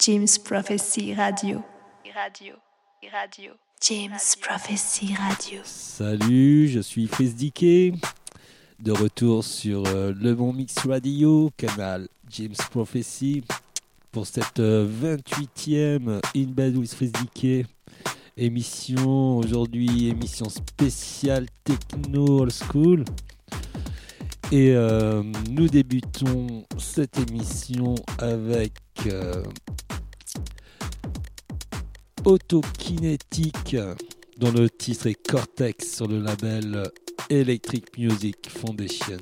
James Prophecy Radio. Radio. Radio. James Prophecy Radio. Salut, je suis Chris Dickey, de retour sur euh, Le Bon Mix Radio, canal James Prophecy, pour cette 28e euh, In Bed with Chris Dickey. Émission aujourd'hui, émission spéciale techno old school. Et euh, nous débutons cette émission avec euh, Autokinétique, dont le titre est Cortex sur le label Electric Music Foundation.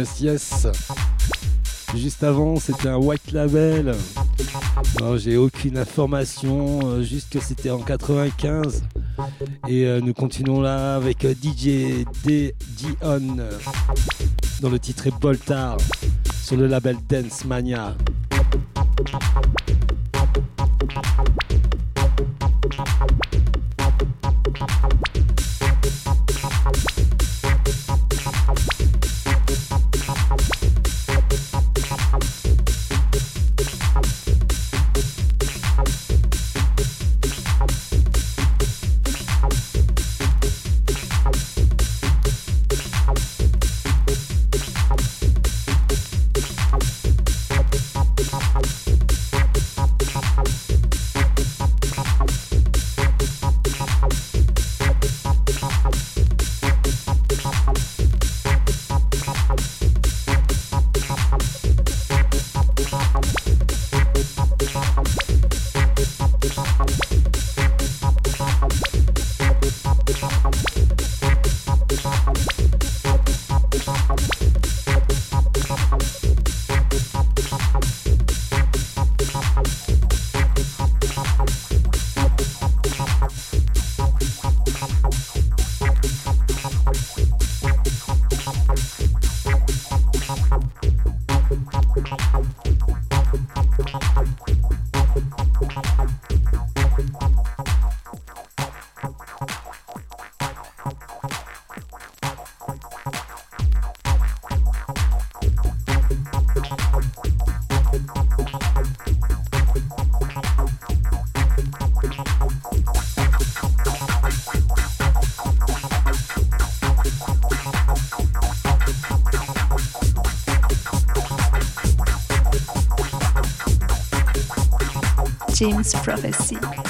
Yes, yes. Juste avant, c'était un white label. j'ai aucune information, euh, juste que c'était en 95. Et euh, nous continuons là avec euh, DJ D. Dion dans le titre Boltar sur le label Dance Mania. James Prophecy.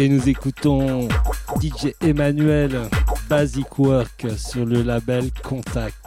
Et nous écoutons DJ Emmanuel Basic Work sur le label Contact.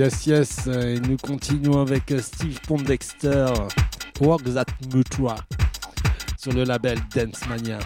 Yes, yes, et nous continuons avec Steve Pondexter, Work That Mutua, sur le label Dance Mania.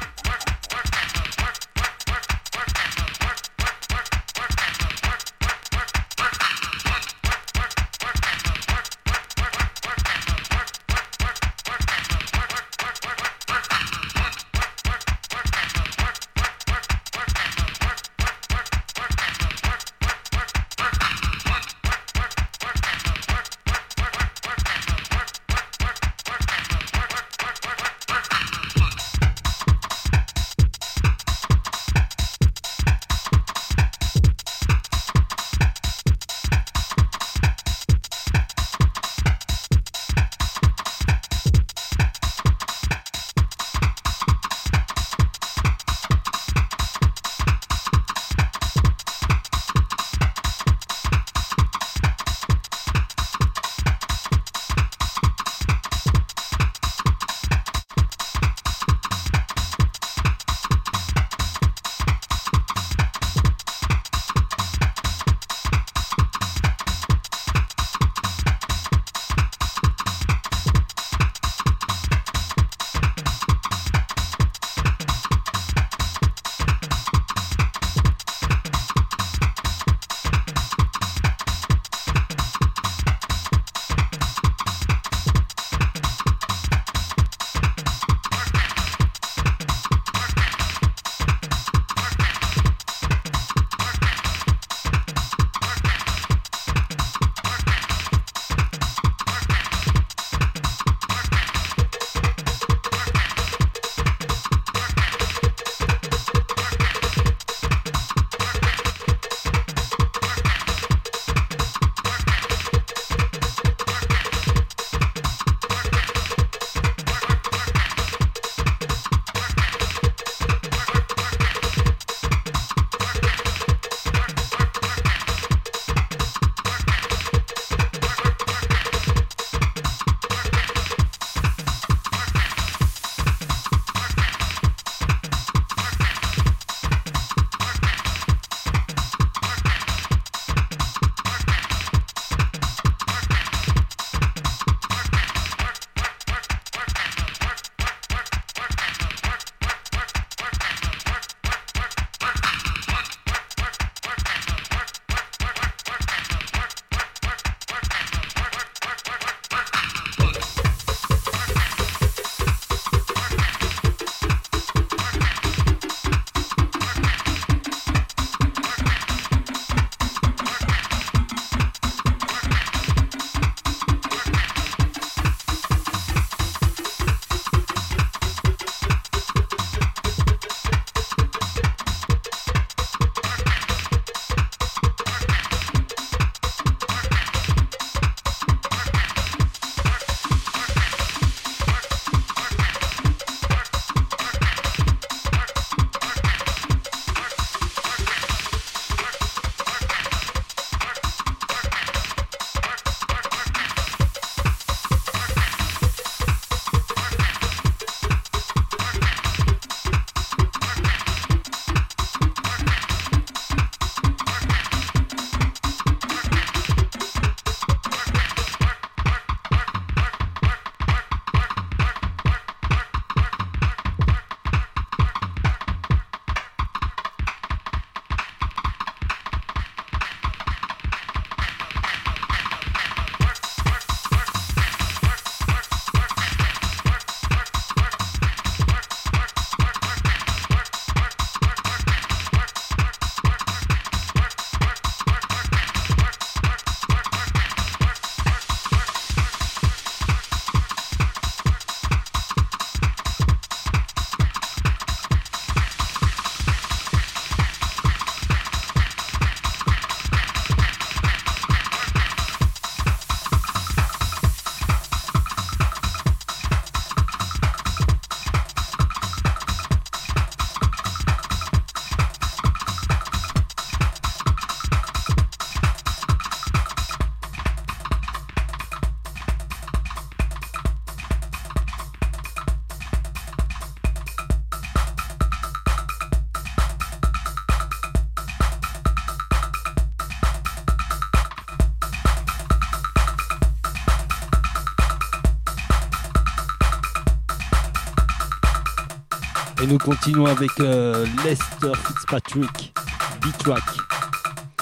Et nous continuons avec euh, Lester Fitzpatrick, B-Track,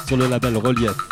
sur le label Relief.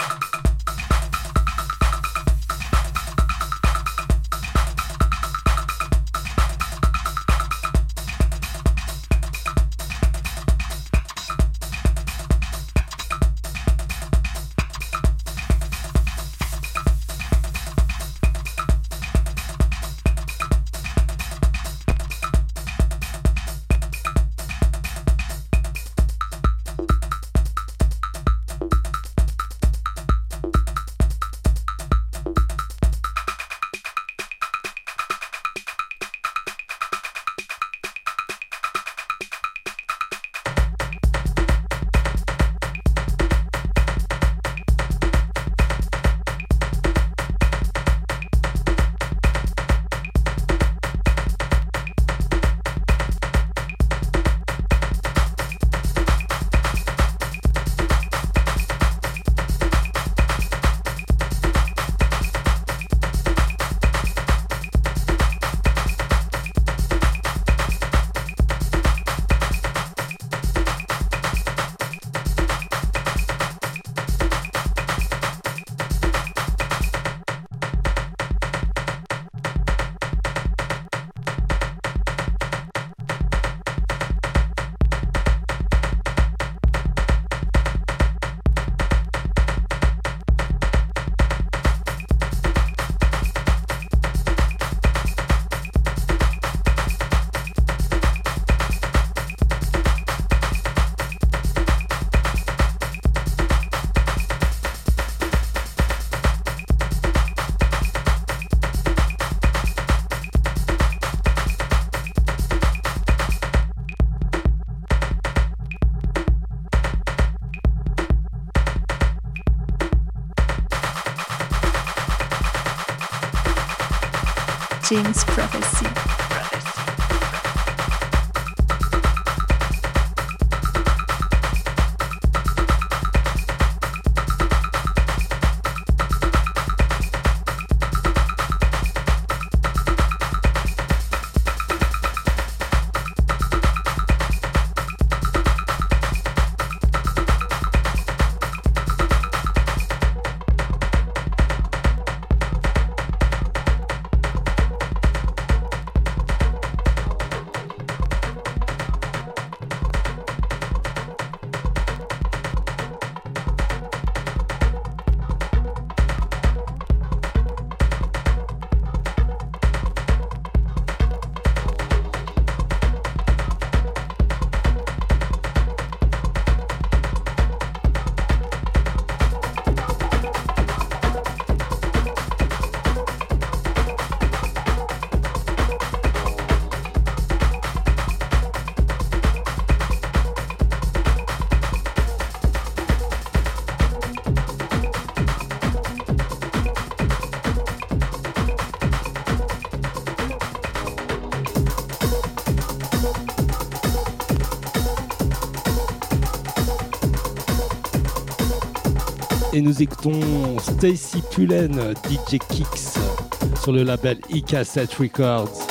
James Et nous écoutons Stacy Pullen, DJ Kicks, sur le label E-Cassette Records.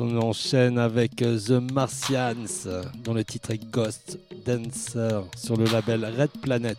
On enchaîne avec euh, The Martians, dont le titre est Ghost Dancer sur le label Red Planet.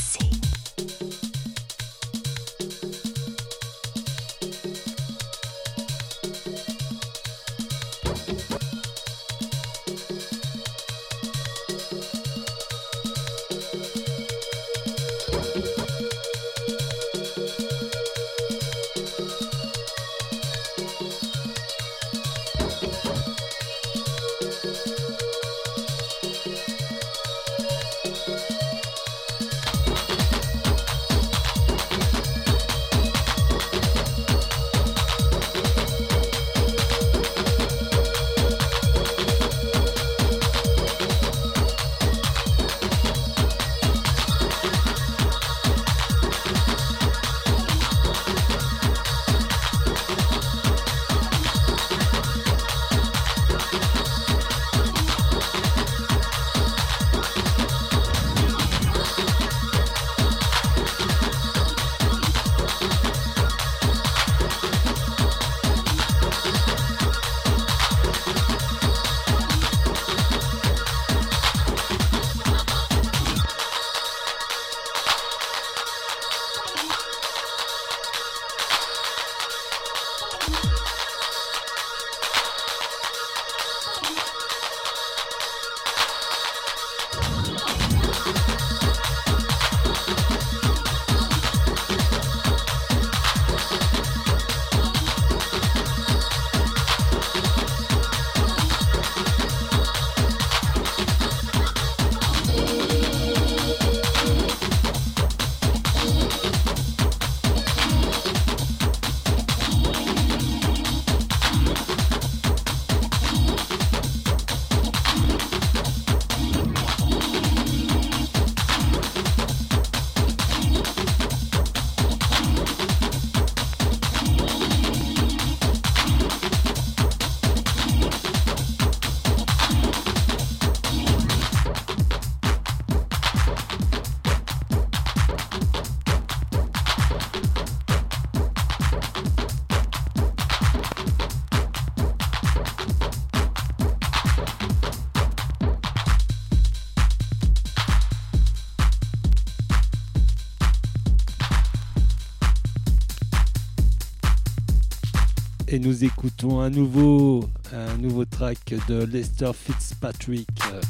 Nous écoutons un nouveau, un nouveau track de Lester Fitzpatrick, euh,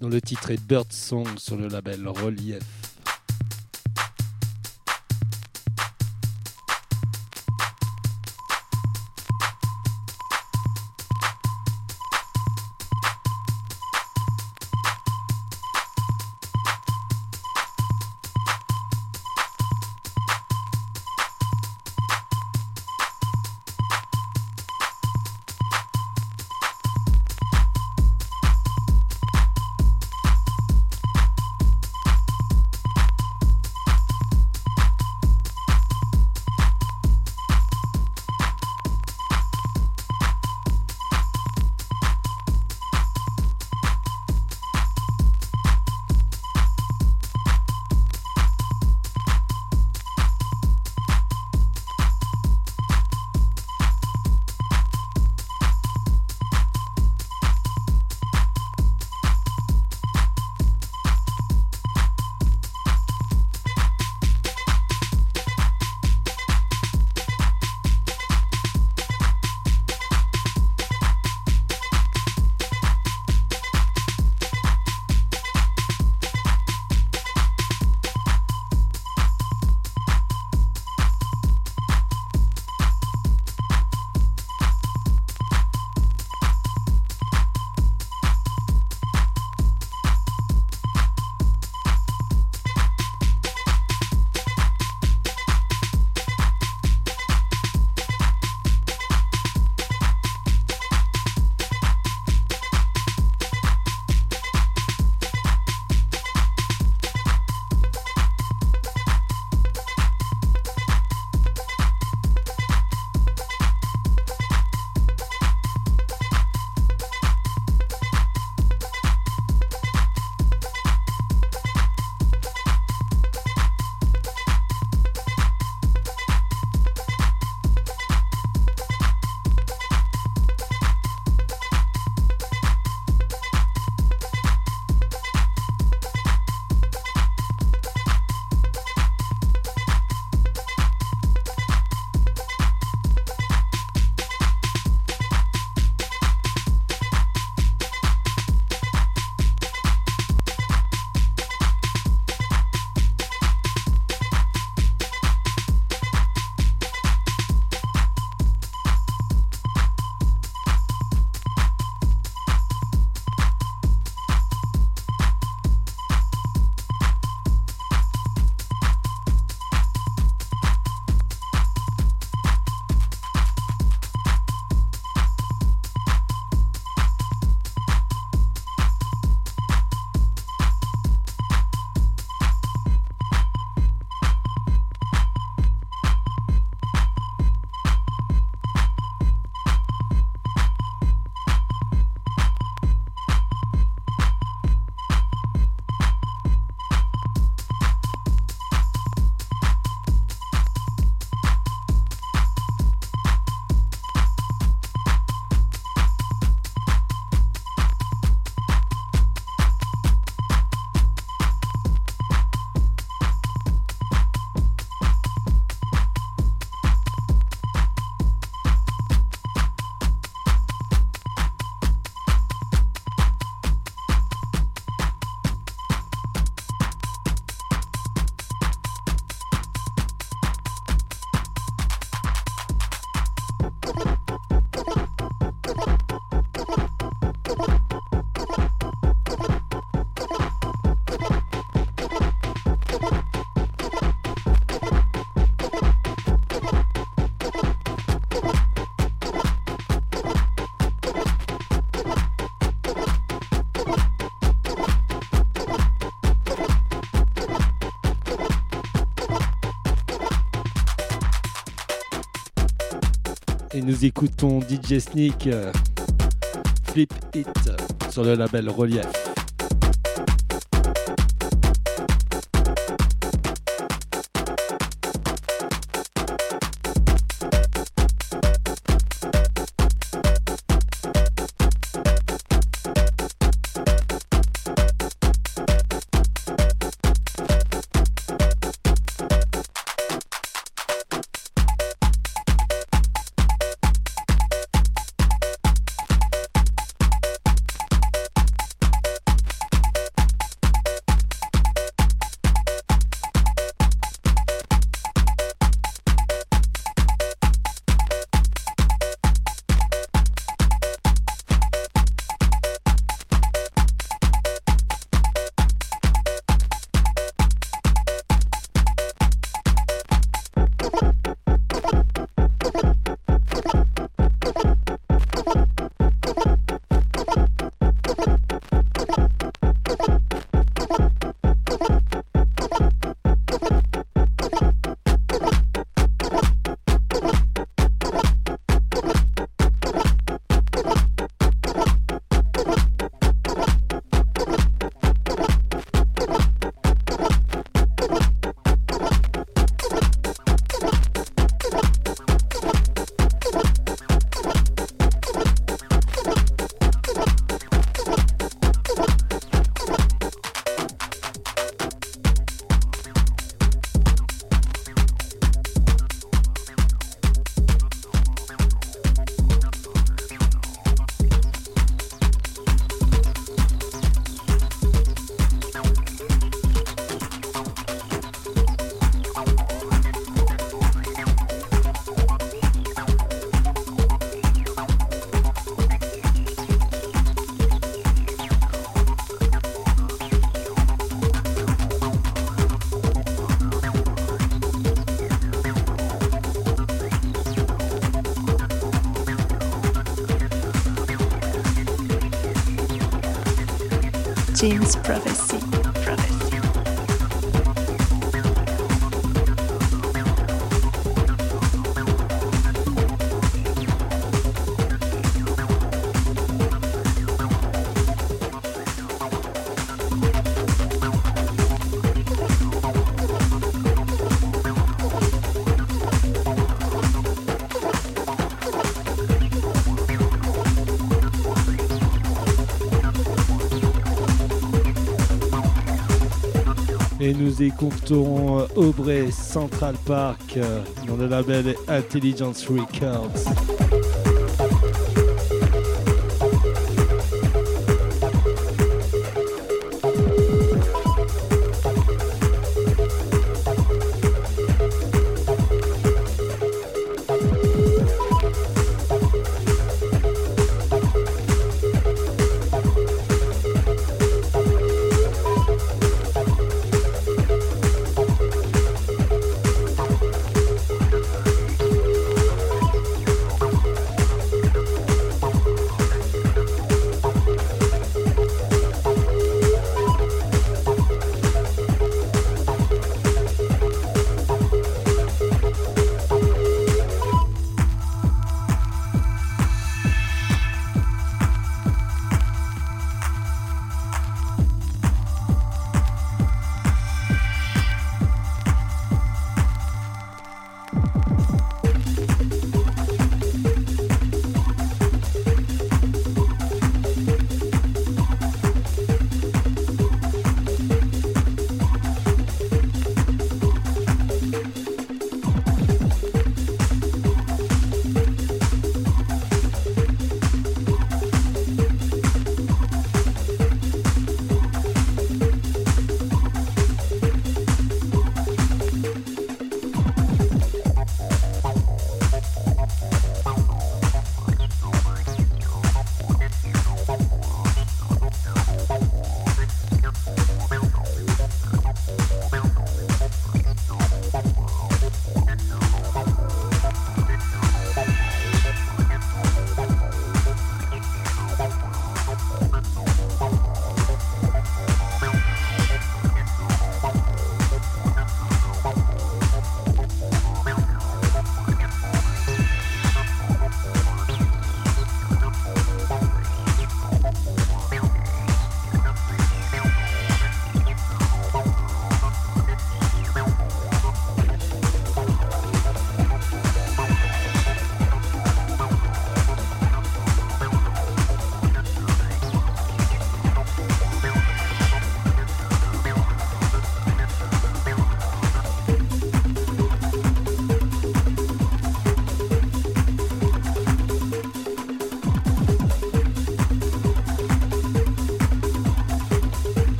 dont le titre est Bird Song sur le label Relief. Nous écoutons DJ Sneak euh, Flip It sur le label Relief. James Prophecy. Nous écoutons Aubrey Central Park euh, dans le label Intelligence Records.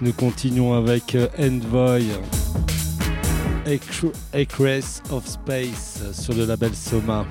Nous continuons avec euh, Envoy, Acres of Space sur le label Soma.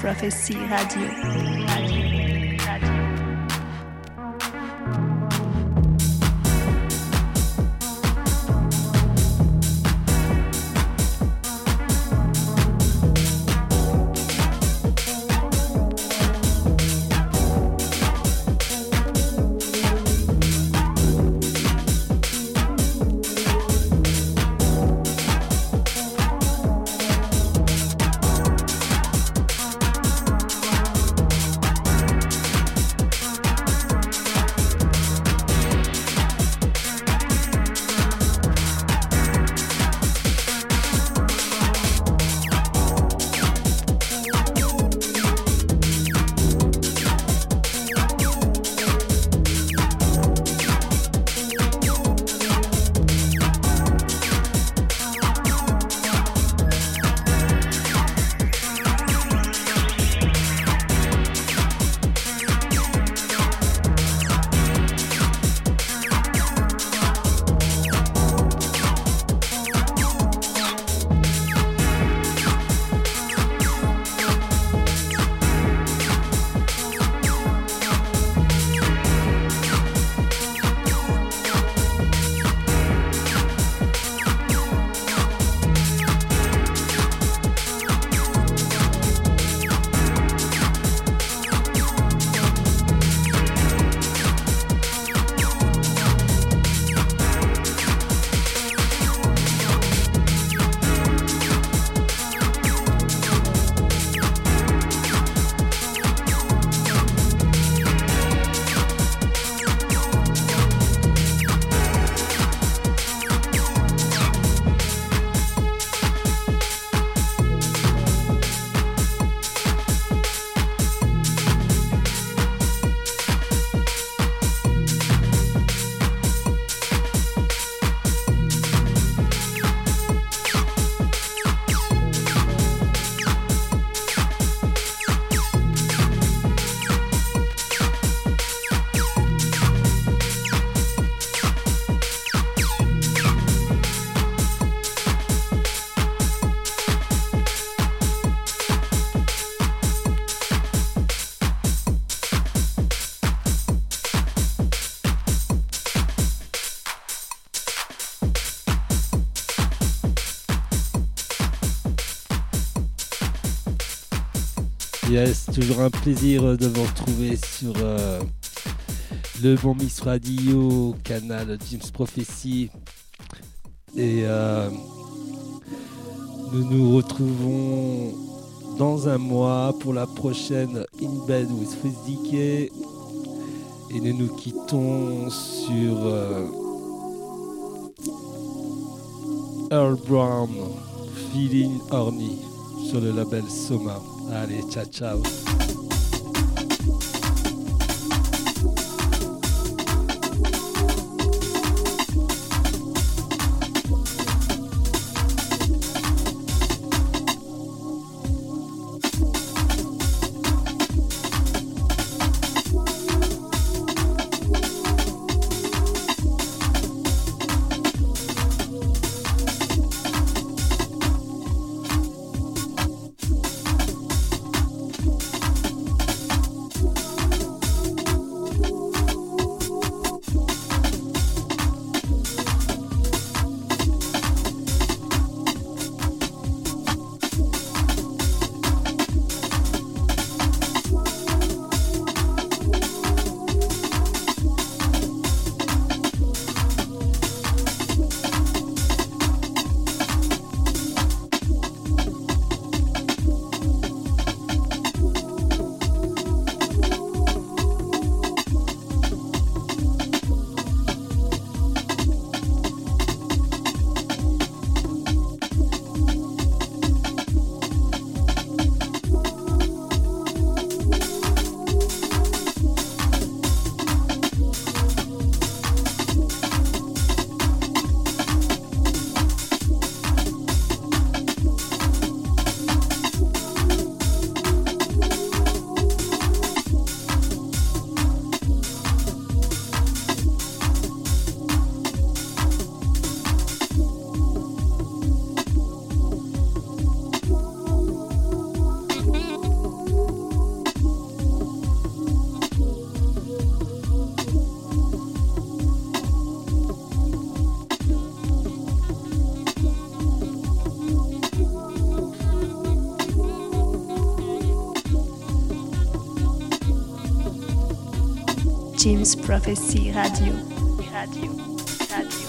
Prophecy Radio. Yes, toujours un plaisir de vous retrouver sur euh, le Bon Mix Radio, canal James Prophecy. Et euh, nous nous retrouvons dans un mois pour la prochaine In Bed with Fizz Et nous nous quittons sur euh, Earl Brown, Feeling Horny, sur le label Soma. Dale, chao, chao. James Prophecy Radio. Radio. Radio.